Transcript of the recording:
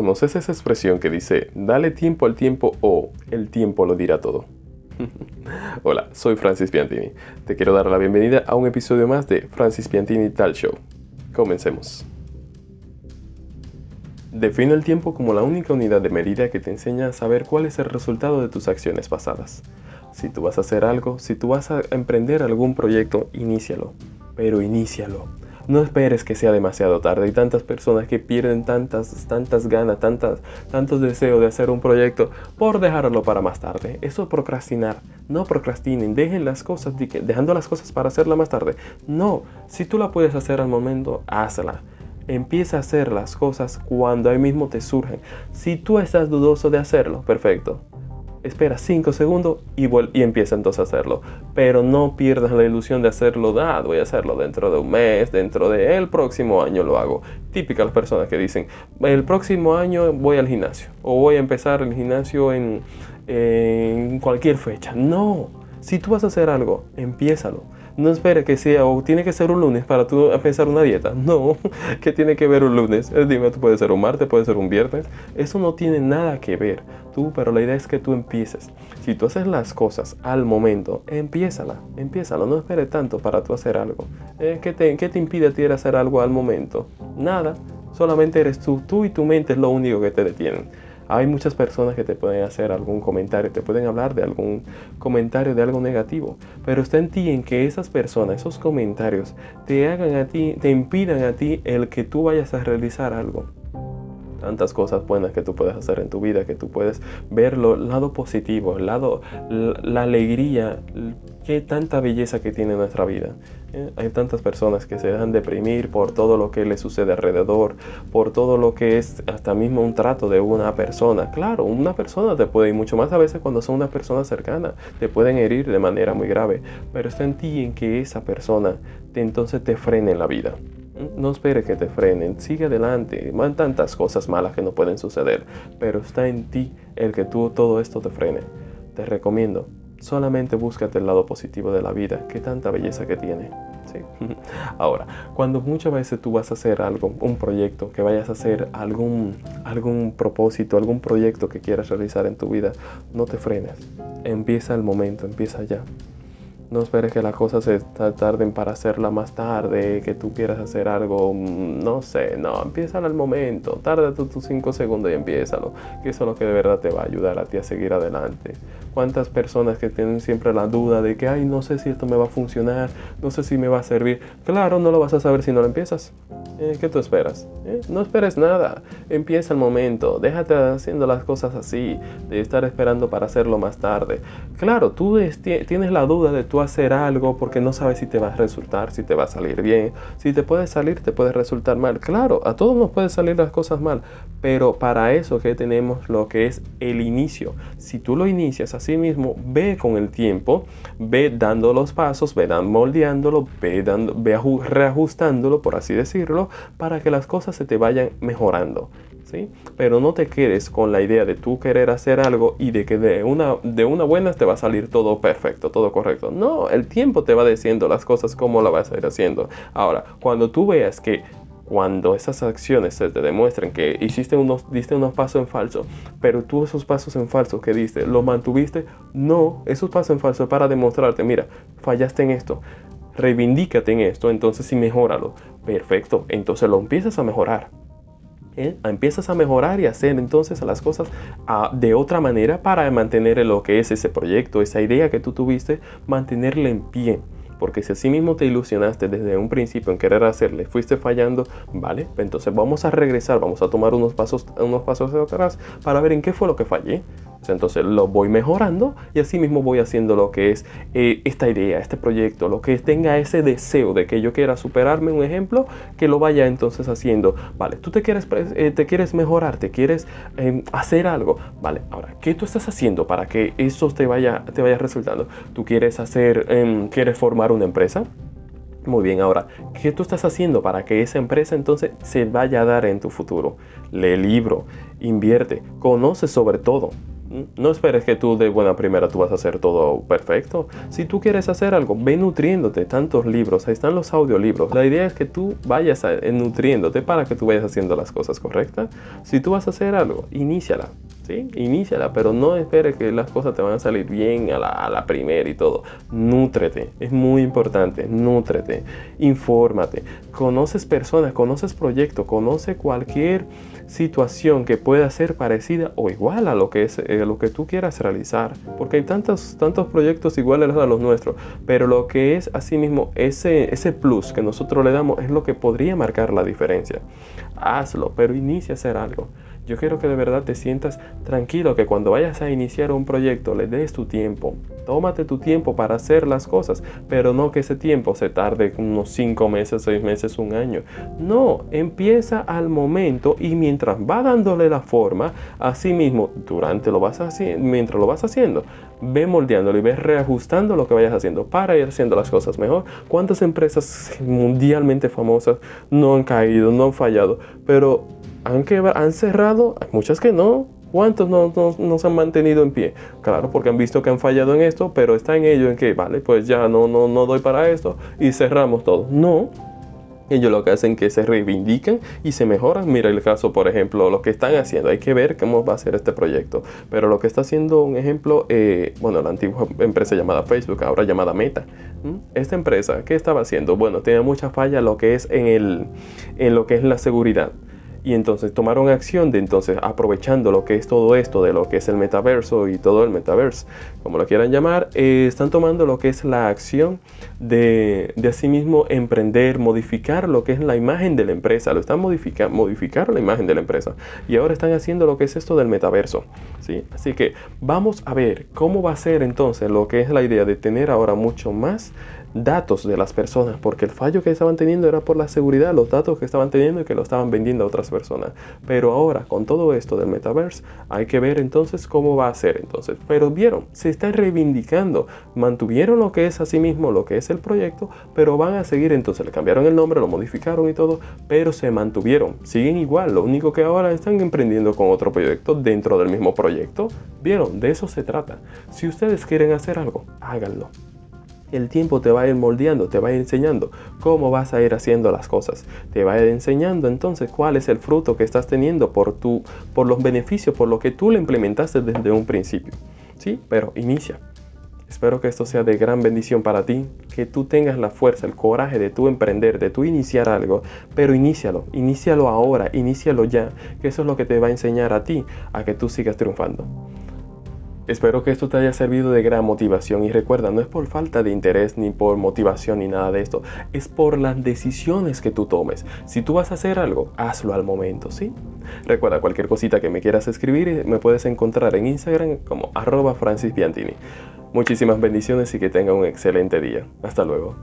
¿Conoces esa expresión que dice, dale tiempo al tiempo o el tiempo lo dirá todo? Hola, soy Francis Piantini. Te quiero dar la bienvenida a un episodio más de Francis Piantini Tal Show. Comencemos. Define el tiempo como la única unidad de medida que te enseña a saber cuál es el resultado de tus acciones pasadas. Si tú vas a hacer algo, si tú vas a emprender algún proyecto, inícialo. Pero inícialo. No esperes que sea demasiado tarde. Hay tantas personas que pierden tantas, tantas ganas, tantas, tantos deseos de hacer un proyecto por dejarlo para más tarde. Eso es procrastinar. No procrastinen. Dejen las cosas, dejando las cosas para hacerla más tarde. No. Si tú la puedes hacer al momento, hazla. Empieza a hacer las cosas cuando ahí mismo te surgen. Si tú estás dudoso de hacerlo, perfecto. Espera 5 segundos y, y empieza entonces a hacerlo. Pero no pierdas la ilusión de hacerlo. Ah, voy a hacerlo dentro de un mes, dentro del el próximo año lo hago. Típicas las personas que dicen, el próximo año voy al gimnasio. O voy a empezar el gimnasio en, en cualquier fecha. No, si tú vas a hacer algo, empiézalo no espere que sea o tiene que ser un lunes para tú empezar una dieta. No, que tiene que ver un lunes. Dime, puede ser un martes, puede ser un viernes. Eso no tiene nada que ver. Tú, pero la idea es que tú empieces. Si tú haces las cosas al momento, empiézala, empiézala. No espere tanto para tú hacer algo. Eh, ¿qué, te, ¿Qué te impide a ti hacer algo al momento? Nada. Solamente eres tú. Tú y tu mente es lo único que te detienen. Hay muchas personas que te pueden hacer algún comentario, te pueden hablar de algún comentario de algo negativo, pero está en ti en que esas personas, esos comentarios, te hagan a ti, te impidan a ti el que tú vayas a realizar algo. Tantas cosas buenas que tú puedes hacer en tu vida, que tú puedes ver el lado positivo, el lado, la alegría, qué tanta belleza que tiene nuestra vida. Eh, hay tantas personas que se dejan deprimir por todo lo que les sucede alrededor, por todo lo que es hasta mismo un trato de una persona. Claro, una persona te puede, y mucho más a veces cuando son una persona cercana, te pueden herir de manera muy grave, pero está en ti en que esa persona te, entonces te frene en la vida. No espere que te frenen, sigue adelante. Hay tantas cosas malas que no pueden suceder, pero está en ti el que tú todo esto te frene. Te recomiendo Solamente búscate el lado positivo de la vida, que tanta belleza que tiene. Ahora, cuando muchas veces tú vas a hacer algo, un proyecto, que vayas a hacer algún, algún propósito, algún proyecto que quieras realizar en tu vida, no te frenes. Empieza el momento, empieza ya. No esperes que las cosas se tarden para hacerla más tarde, que tú quieras hacer algo, mm, no sé, no, empieza al momento, tarda tus 5 segundos y empiézalo, que eso es lo que de verdad te va a ayudar a ti a seguir adelante. ¿Cuántas personas que tienen siempre la duda de que, ay, no sé si esto me va a funcionar, no sé si me va a servir? Claro, no lo vas a saber si no lo empiezas. Eh, ¿Qué tú esperas? Eh, no esperes nada, empieza el momento, déjate haciendo las cosas así, de estar esperando para hacerlo más tarde. Claro, tú tienes la duda de tu hacer algo porque no sabes si te va a resultar, si te va a salir bien, si te puede salir, te puede resultar mal. Claro, a todos nos pueden salir las cosas mal, pero para eso que tenemos lo que es el inicio. Si tú lo inicias así mismo, ve con el tiempo, ve dando los pasos, ve moldeándolo, ve reajustándolo, por así decirlo, para que las cosas se te vayan mejorando. Pero no te quedes con la idea de tú querer hacer algo y de que de una, de una buena te va a salir todo perfecto, todo correcto. No, el tiempo te va diciendo las cosas como la vas a ir haciendo. Ahora, cuando tú veas que cuando esas acciones se te demuestren que hiciste unos, diste unos pasos en falso, pero tú esos pasos en falso que diste, ¿los mantuviste? No, esos pasos en falso para demostrarte, mira, fallaste en esto, reivindícate en esto, entonces sí mejóralo. Perfecto, entonces lo empiezas a mejorar. ¿eh? empiezas a mejorar y hacer entonces las cosas ah, de otra manera para mantener lo que es ese proyecto, esa idea que tú tuviste, mantenerla en pie. Porque si así mismo te ilusionaste desde un principio en querer hacerle, fuiste fallando, vale, entonces vamos a regresar, vamos a tomar unos pasos, unos pasos atrás para ver en qué fue lo que fallé. Entonces lo voy mejorando y así mismo voy haciendo lo que es eh, esta idea, este proyecto, lo que tenga ese deseo de que yo quiera superarme, un ejemplo, que lo vaya entonces haciendo. Vale, tú te quieres, eh, te quieres mejorar, te quieres em, hacer algo. Vale, ahora, ¿qué tú estás haciendo para que eso te vaya, te vaya resultando? ¿Tú quieres hacer, em, quieres formar una empresa? Muy bien, ahora, ¿qué tú estás haciendo para que esa empresa entonces se vaya a dar en tu futuro? Lee libro, invierte, conoce sobre todo. No esperes que tú de buena primera tú vas a hacer todo perfecto. Si tú quieres hacer algo, ve nutriéndote. Tantos libros, ahí están los audiolibros. La idea es que tú vayas nutriéndote para que tú vayas haciendo las cosas correctas. Si tú vas a hacer algo, iníciala. ¿Sí? Iníciala, pero no esperes que las cosas te van a salir bien a la, primera y todo. Nútrete, es muy importante. Nútrete, infórmate. Conoces personas, conoces proyectos, conoce cualquier situación que pueda ser parecida o igual a lo que es eh, lo que tú quieras realizar porque hay tantos tantos proyectos iguales a los nuestros pero lo que es asimismo ese ese plus que nosotros le damos es lo que podría marcar la diferencia hazlo pero inicia a hacer algo yo quiero que de verdad te sientas tranquilo, que cuando vayas a iniciar un proyecto le des tu tiempo. Tómate tu tiempo para hacer las cosas, pero no que ese tiempo se tarde unos 5 meses, 6 meses, un año. No, empieza al momento y mientras va dándole la forma, así mismo, durante lo vas haciendo, mientras lo vas haciendo, ve moldeándolo y ve reajustando lo que vayas haciendo para ir haciendo las cosas mejor. ¿Cuántas empresas mundialmente famosas no han caído, no han fallado? Pero han, han cerrado, hay muchas que no. ¿Cuántos no, no, se han mantenido en pie? Claro, porque han visto que han fallado en esto, pero está en ello en que, vale, pues ya no, no, no doy para esto y cerramos todo. No, ellos lo que hacen es que se reivindican y se mejoran. Mira el caso, por ejemplo, lo que están haciendo. Hay que ver cómo va a ser este proyecto. Pero lo que está haciendo un ejemplo, eh, bueno, la antigua empresa llamada Facebook, ahora llamada Meta. Esta empresa, ¿qué estaba haciendo? Bueno, tenía mucha falla lo que es en, el, en lo que es la seguridad y entonces tomaron acción de entonces aprovechando lo que es todo esto de lo que es el metaverso y todo el metaverso como lo quieran llamar eh, están tomando lo que es la acción de, de asimismo emprender modificar lo que es la imagen de la empresa lo están modificando modificar la imagen de la empresa y ahora están haciendo lo que es esto del metaverso ¿sí? así que vamos a ver cómo va a ser entonces lo que es la idea de tener ahora mucho más datos de las personas, porque el fallo que estaban teniendo era por la seguridad, los datos que estaban teniendo y que lo estaban vendiendo a otras personas. Pero ahora, con todo esto del metaverse, hay que ver entonces cómo va a ser entonces. Pero vieron, se están reivindicando, mantuvieron lo que es así mismo, lo que es el proyecto, pero van a seguir entonces, le cambiaron el nombre, lo modificaron y todo, pero se mantuvieron, siguen igual, lo único que ahora están emprendiendo con otro proyecto dentro del mismo proyecto. Vieron, de eso se trata. Si ustedes quieren hacer algo, háganlo el tiempo te va a ir moldeando, te va a ir enseñando cómo vas a ir haciendo las cosas. Te va a ir enseñando entonces cuál es el fruto que estás teniendo por, tu, por los beneficios, por lo que tú le implementaste desde un principio. Sí, pero inicia. Espero que esto sea de gran bendición para ti, que tú tengas la fuerza, el coraje de tú emprender, de tú iniciar algo, pero inícialo, inícialo ahora, inícialo ya, que eso es lo que te va a enseñar a ti a que tú sigas triunfando. Espero que esto te haya servido de gran motivación y recuerda, no es por falta de interés ni por motivación ni nada de esto, es por las decisiones que tú tomes. Si tú vas a hacer algo, hazlo al momento, ¿sí? Recuerda, cualquier cosita que me quieras escribir, me puedes encontrar en Instagram como arroba Muchísimas bendiciones y que tenga un excelente día. Hasta luego.